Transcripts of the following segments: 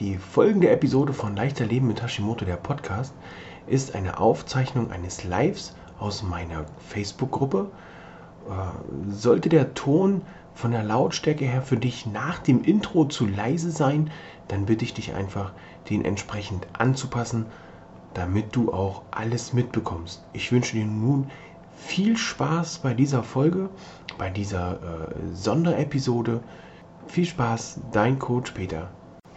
Die folgende Episode von Leichter Leben mit Hashimoto, der Podcast, ist eine Aufzeichnung eines Lives aus meiner Facebook-Gruppe. Äh, sollte der Ton von der Lautstärke her für dich nach dem Intro zu leise sein, dann bitte ich dich einfach, den entsprechend anzupassen, damit du auch alles mitbekommst. Ich wünsche dir nun viel Spaß bei dieser Folge, bei dieser äh, Sonderepisode. Viel Spaß, dein Coach Peter.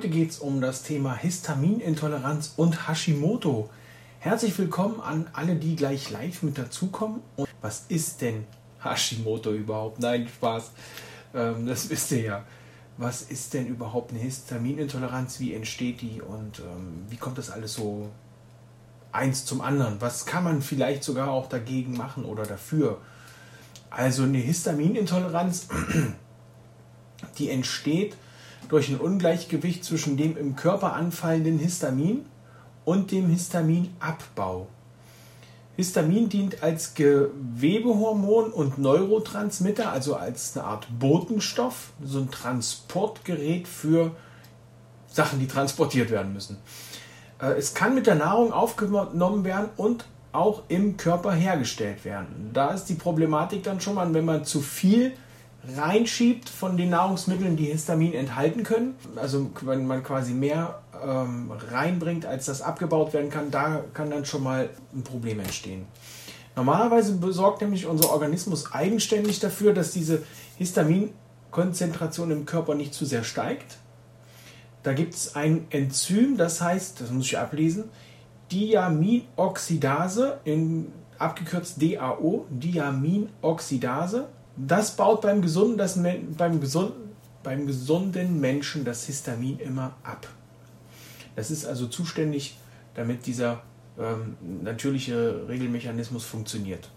Heute geht es um das Thema Histaminintoleranz und Hashimoto. Herzlich willkommen an alle, die gleich live mit dazukommen. Und was ist denn Hashimoto überhaupt? Nein, Spaß. Ähm, das wisst ihr ja. Was ist denn überhaupt eine Histaminintoleranz? Wie entsteht die und ähm, wie kommt das alles so eins zum anderen? Was kann man vielleicht sogar auch dagegen machen oder dafür? Also eine Histaminintoleranz, die entsteht durch ein Ungleichgewicht zwischen dem im Körper anfallenden Histamin und dem Histaminabbau. Histamin dient als Gewebehormon und Neurotransmitter, also als eine Art Botenstoff, so ein Transportgerät für Sachen, die transportiert werden müssen. Äh, es kann mit der Nahrung aufgenommen werden und auch im Körper hergestellt werden. Da ist die Problematik dann schon mal, wenn man zu viel reinschiebt von den Nahrungsmitteln, die Histamin enthalten können. Also wenn man quasi mehr ähm, reinbringt, als das abgebaut werden kann, da kann dann schon mal ein Problem entstehen. Normalerweise besorgt nämlich unser Organismus eigenständig dafür, dass diese Histaminkonzentration im Körper nicht zu sehr steigt. Da gibt es ein Enzym, das heißt, das muss ich ablesen, Diaminoxidase, in, abgekürzt DAO, Diaminoxidase. Das baut beim gesunden, das, beim, gesunden, beim gesunden Menschen das Histamin immer ab. Das ist also zuständig, damit dieser ähm, natürliche Regelmechanismus funktioniert.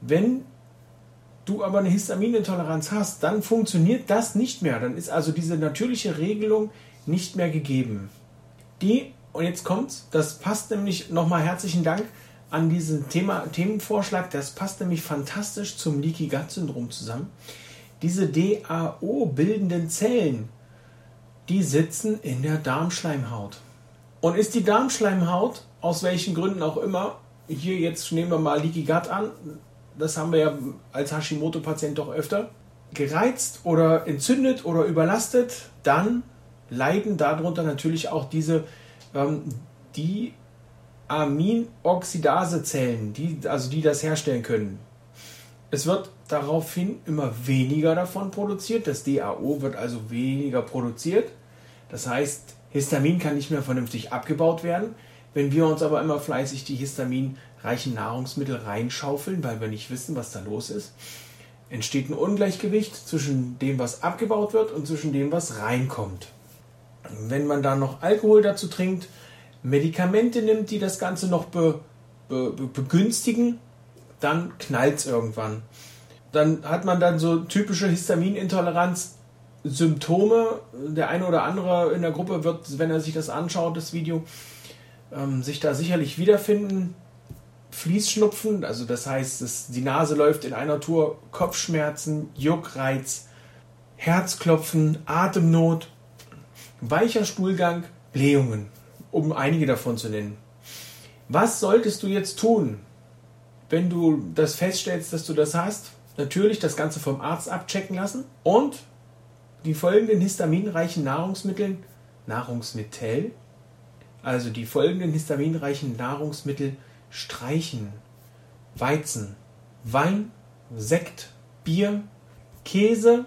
Wenn du aber eine Histaminintoleranz hast, dann funktioniert das nicht mehr. Dann ist also diese natürliche Regelung nicht mehr gegeben. Die, und jetzt kommt's, das passt nämlich nochmal herzlichen Dank an diesen Thema, Themenvorschlag. Das passt nämlich fantastisch zum Leaky Gut Syndrom zusammen. Diese DAO-bildenden Zellen, die sitzen in der Darmschleimhaut. Und ist die Darmschleimhaut, aus welchen Gründen auch immer, hier jetzt nehmen wir mal Leaky Gut an, das haben wir ja als Hashimoto-Patient doch öfter, gereizt oder entzündet oder überlastet, dann leiden darunter natürlich auch diese ähm, die Aminoxidasezellen, die, also die das herstellen können. Es wird daraufhin immer weniger davon produziert. Das DAO wird also weniger produziert. Das heißt, Histamin kann nicht mehr vernünftig abgebaut werden. Wenn wir uns aber immer fleißig die histaminreichen Nahrungsmittel reinschaufeln, weil wir nicht wissen, was da los ist, entsteht ein Ungleichgewicht zwischen dem, was abgebaut wird und zwischen dem, was reinkommt. Wenn man dann noch Alkohol dazu trinkt, Medikamente nimmt, die das Ganze noch be, be, be, begünstigen, dann knallt es irgendwann. Dann hat man dann so typische Histaminintoleranz-Symptome. Der eine oder andere in der Gruppe wird, wenn er sich das anschaut, das Video, ähm, sich da sicherlich wiederfinden. Fließschnupfen, also das heißt, es, die Nase läuft in einer Tour, Kopfschmerzen, Juckreiz, Herzklopfen, Atemnot, weicher Stuhlgang, Blähungen, um einige davon zu nennen. Was solltest du jetzt tun, wenn du das feststellst, dass du das hast? Natürlich das Ganze vom Arzt abchecken lassen und die folgenden histaminreichen Nahrungsmittel, Nahrungsmittel, also die folgenden histaminreichen Nahrungsmittel streichen. Weizen, Wein, Sekt, Bier, Käse,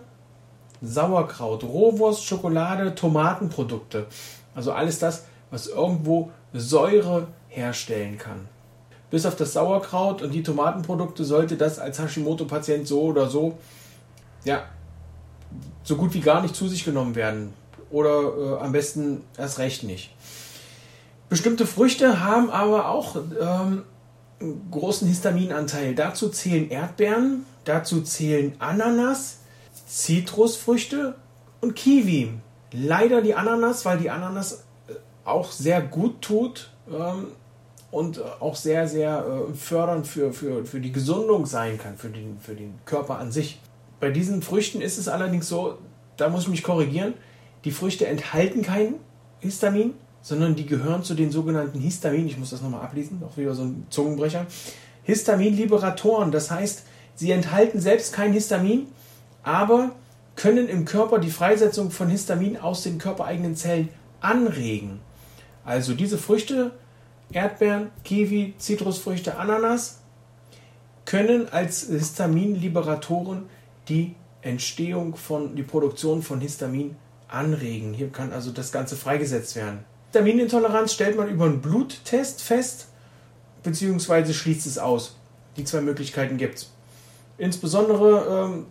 Sauerkraut, Rohwurst, Schokolade, Tomatenprodukte. Also alles das, was irgendwo Säure herstellen kann. Bis auf das Sauerkraut und die Tomatenprodukte sollte das als Hashimoto-Patient so oder so, ja, so gut wie gar nicht zu sich genommen werden. Oder äh, am besten erst recht nicht. Bestimmte Früchte haben aber auch ähm, einen großen Histaminanteil. Dazu zählen Erdbeeren, dazu zählen Ananas, Zitrusfrüchte und Kiwi. Leider die Ananas, weil die Ananas auch sehr gut tut ähm, und auch sehr, sehr äh, fördernd für, für, für die Gesundung sein kann, für den, für den Körper an sich. Bei diesen Früchten ist es allerdings so, da muss ich mich korrigieren, die Früchte enthalten kein Histamin, sondern die gehören zu den sogenannten Histamin, ich muss das nochmal ablesen, auch wieder so ein Zungenbrecher, Histaminliberatoren, das heißt, sie enthalten selbst kein Histamin, aber können im Körper die Freisetzung von Histamin aus den körpereigenen Zellen anregen. Also diese Früchte, Erdbeeren, Kiwi, Zitrusfrüchte, Ananas, können als Histaminliberatoren die Entstehung von, die Produktion von Histamin anregen. Hier kann also das Ganze freigesetzt werden. Histaminintoleranz stellt man über einen Bluttest fest, beziehungsweise schließt es aus. Die zwei Möglichkeiten gibt es. Insbesondere ähm,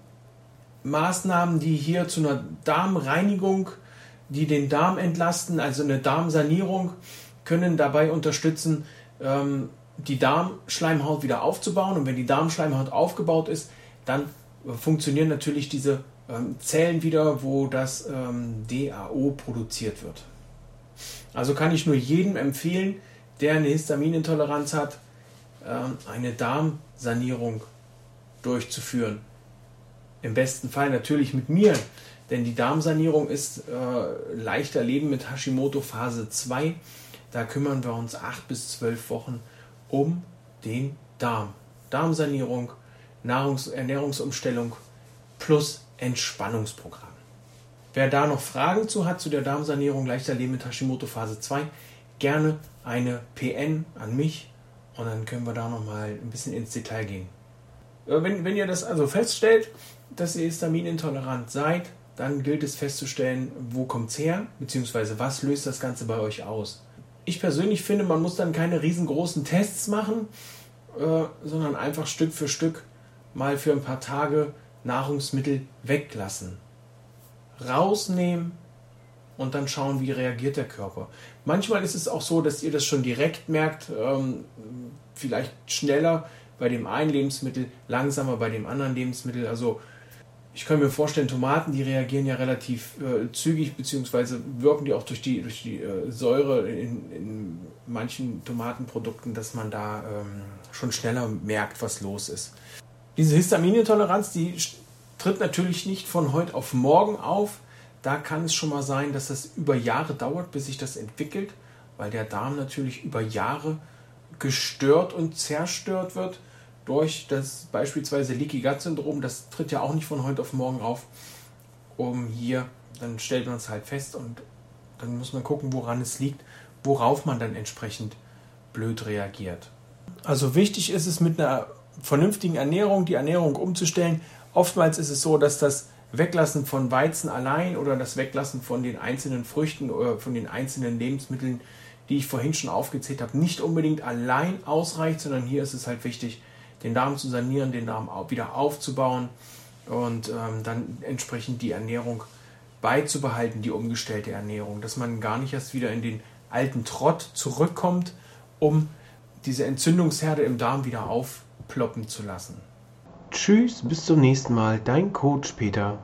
Maßnahmen, die hier zu einer Darmreinigung, die den Darm entlasten, also eine Darmsanierung, können dabei unterstützen, ähm, die Darmschleimhaut wieder aufzubauen. Und wenn die Darmschleimhaut aufgebaut ist, dann funktionieren natürlich diese ähm, Zellen wieder, wo das ähm, DAO produziert wird. Also kann ich nur jedem empfehlen, der eine Histaminintoleranz hat, eine Darmsanierung durchzuführen. Im besten Fall natürlich mit mir, denn die Darmsanierung ist äh, leichter Leben mit Hashimoto Phase 2. Da kümmern wir uns acht bis zwölf Wochen um den Darm. Darmsanierung, Nahrungs Ernährungsumstellung plus Entspannungsprogramm. Wer da noch Fragen zu hat zu der Darmsanierung leichter Leben mit Hashimoto Phase 2, gerne eine PN an mich und dann können wir da noch mal ein bisschen ins Detail gehen. Äh, wenn, wenn ihr das also feststellt, dass ihr histaminintolerant seid, dann gilt es festzustellen, wo kommt es her, beziehungsweise was löst das Ganze bei euch aus. Ich persönlich finde, man muss dann keine riesengroßen Tests machen, äh, sondern einfach Stück für Stück mal für ein paar Tage Nahrungsmittel weglassen. Rausnehmen und dann schauen, wie reagiert der Körper. Manchmal ist es auch so, dass ihr das schon direkt merkt, ähm, vielleicht schneller bei dem einen Lebensmittel, langsamer bei dem anderen Lebensmittel. Also ich kann mir vorstellen, Tomaten, die reagieren ja relativ äh, zügig, beziehungsweise wirken die auch durch die, durch die äh, Säure in, in, manchen Tomatenprodukten, dass man da ähm, schon schneller merkt, was los ist. Diese Histaminintoleranz, die tritt natürlich nicht von heute auf morgen auf. Da kann es schon mal sein, dass das über Jahre dauert, bis sich das entwickelt, weil der Darm natürlich über Jahre gestört und zerstört wird durch das beispielsweise Leaky Gut Syndrom. Das tritt ja auch nicht von heute auf morgen auf. Um hier, dann stellt man es halt fest und dann muss man gucken, woran es liegt, worauf man dann entsprechend blöd reagiert. Also wichtig ist es mit einer vernünftigen Ernährung, die Ernährung umzustellen. Oftmals ist es so, dass das Weglassen von Weizen allein oder das Weglassen von den einzelnen Früchten oder von den einzelnen Lebensmitteln, die ich vorhin schon aufgezählt habe, nicht unbedingt allein ausreicht, sondern hier ist es halt wichtig, den Darm zu sanieren, den Darm wieder aufzubauen und ähm, dann entsprechend die Ernährung beizubehalten, die umgestellte Ernährung, dass man gar nicht erst wieder in den alten Trott zurückkommt, um diese Entzündungsherde im Darm wieder aufploppen zu lassen. Tschüss, bis zum nächsten Mal, dein Coach Peter.